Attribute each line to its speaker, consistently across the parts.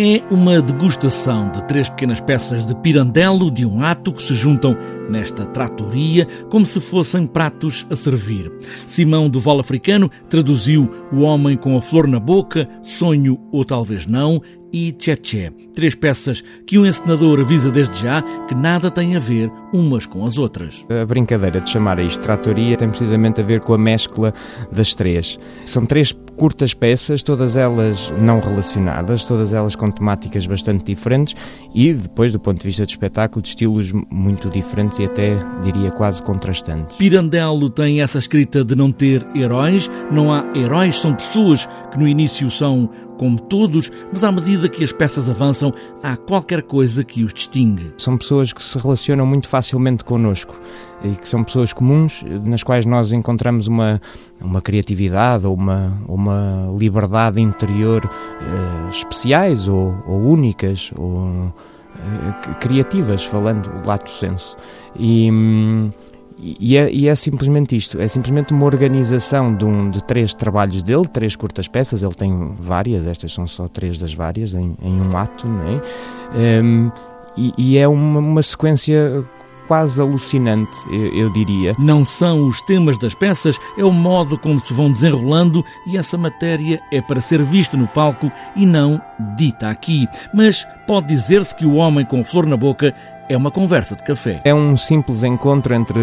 Speaker 1: É uma degustação de três pequenas peças de pirandelo de um ato que se juntam nesta tratoria como se fossem pratos a servir. Simão do Val Africano traduziu O Homem com a Flor na Boca, Sonho ou Talvez Não e Tchê Três peças que um encenador avisa desde já que nada tem a ver umas com as outras.
Speaker 2: A brincadeira de chamar a isto tratoria tem precisamente a ver com a mescla das três. São três curtas peças, todas elas não relacionadas, todas elas com temáticas bastante diferentes e depois, do ponto de vista de espetáculo, de estilos muito diferentes e até, diria, quase contrastantes.
Speaker 1: Pirandello tem essa escrita de não ter heróis, não há heróis, são pessoas que no início são como todos, mas à medida que as peças avançam, há qualquer coisa que os distingue.
Speaker 2: São pessoas que se relacionam muito facilmente connosco e que são pessoas comuns nas quais nós encontramos uma, uma criatividade ou uma, uma liberdade interior eh, especiais ou, ou, únicas ou eh, criativas, falando lato senso. E. Hum, e é, e é, simplesmente isto, é simplesmente uma organização de, um, de três trabalhos dele, três curtas peças, ele tem várias, estas são só três das várias em, em um ato, não é? Um, e, e, é uma, uma sequência quase alucinante, eu, eu, diria.
Speaker 1: Não são os temas das peças, é o modo como se vão desenrolando e essa matéria é para ser vista no palco e não dita aqui. Mas pode dizer-se que o homem com flor na boca é uma conversa de café.
Speaker 2: É um simples encontro entre,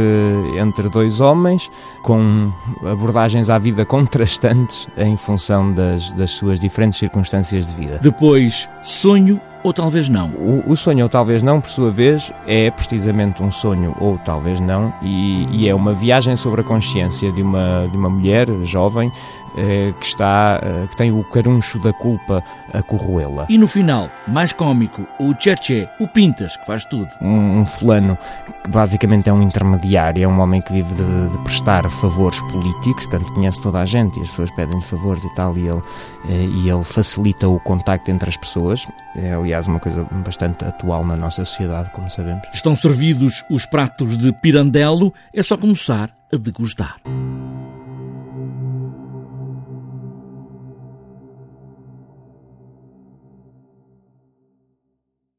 Speaker 2: entre dois homens, com abordagens à vida contrastantes em função das, das suas diferentes circunstâncias de vida.
Speaker 1: Depois, sonho ou talvez não.
Speaker 2: O, o, sonho ou talvez não, por sua vez, é precisamente um sonho ou talvez não, e, e é uma viagem sobre a consciência de uma, de uma mulher jovem eh, que, está, eh, que tem o caruncho da culpa a corroê-la.
Speaker 1: E no final, mais cómico, o Tchê, o Pintas, que faz tudo.
Speaker 2: Um, um, fulano que basicamente é um intermediário, é um homem que vive de, de prestar favores políticos, portanto conhece toda a gente e as pessoas pedem-lhe favores e tal, e ele, eh, e ele facilita o contacto entre as pessoas. É, aliás, uma coisa bastante atual na nossa sociedade, como sabemos.
Speaker 1: Estão servidos os pratos de pirandelo, é só começar a degustar.